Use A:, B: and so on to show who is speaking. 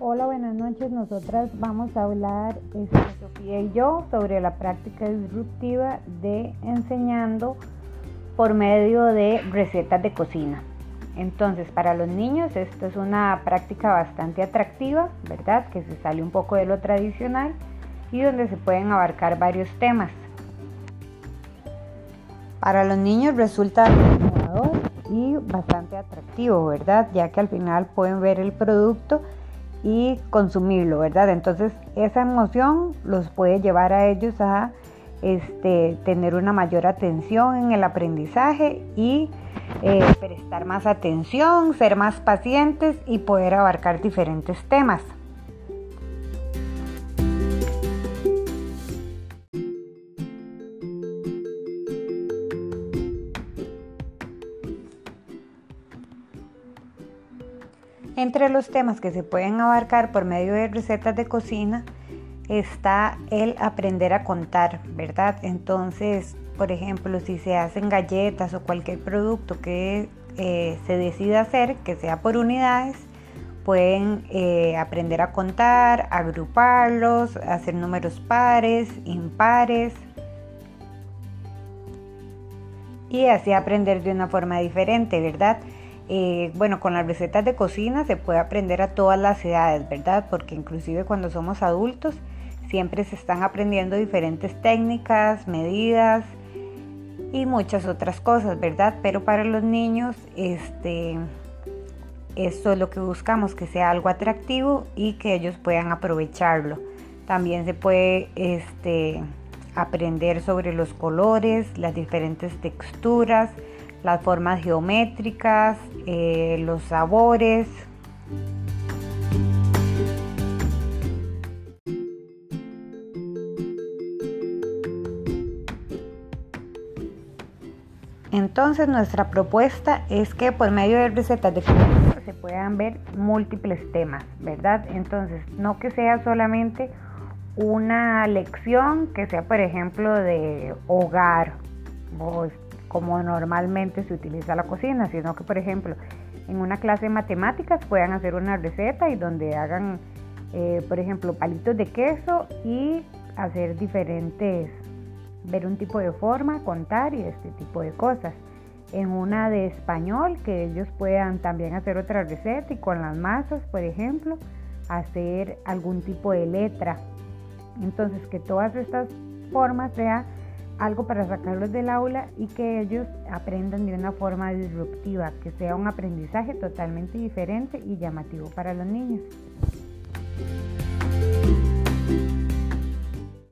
A: Hola, buenas noches. Nosotras vamos a hablar, este, Sofía y yo, sobre la práctica disruptiva de enseñando por medio de recetas de cocina. Entonces, para los niños esto es una práctica bastante atractiva, ¿verdad? Que se sale un poco de lo tradicional y donde se pueden abarcar varios temas. Para los niños resulta innovador y bastante atractivo, ¿verdad? Ya que al final pueden ver el producto y consumirlo, ¿verdad? Entonces esa emoción los puede llevar a ellos a este, tener una mayor atención en el aprendizaje y eh, prestar más atención, ser más pacientes y poder abarcar diferentes temas. Entre los temas que se pueden abarcar por medio de recetas de cocina está el aprender a contar, ¿verdad? Entonces, por ejemplo, si se hacen galletas o cualquier producto que eh, se decida hacer, que sea por unidades, pueden eh, aprender a contar, agruparlos, hacer números pares, impares y así aprender de una forma diferente, ¿verdad? Eh, bueno, con las recetas de cocina se puede aprender a todas las edades, ¿verdad? Porque inclusive cuando somos adultos siempre se están aprendiendo diferentes técnicas, medidas y muchas otras cosas, ¿verdad? Pero para los niños, este, esto es lo que buscamos, que sea algo atractivo y que ellos puedan aprovecharlo. También se puede este, aprender sobre los colores, las diferentes texturas, las formas geométricas, eh, los sabores. Entonces nuestra propuesta es que por medio de recetas de cocina se puedan ver múltiples temas, ¿verdad? Entonces no que sea solamente una lección que sea por ejemplo de hogar o como normalmente se utiliza la cocina, sino que, por ejemplo, en una clase de matemáticas puedan hacer una receta y donde hagan, eh, por ejemplo, palitos de queso y hacer diferentes, ver un tipo de forma, contar y este tipo de cosas. En una de español, que ellos puedan también hacer otra receta y con las masas, por ejemplo, hacer algún tipo de letra. Entonces, que todas estas formas sean algo para sacarlos del aula y que ellos aprendan de una forma disruptiva, que sea un aprendizaje totalmente diferente y llamativo para los niños.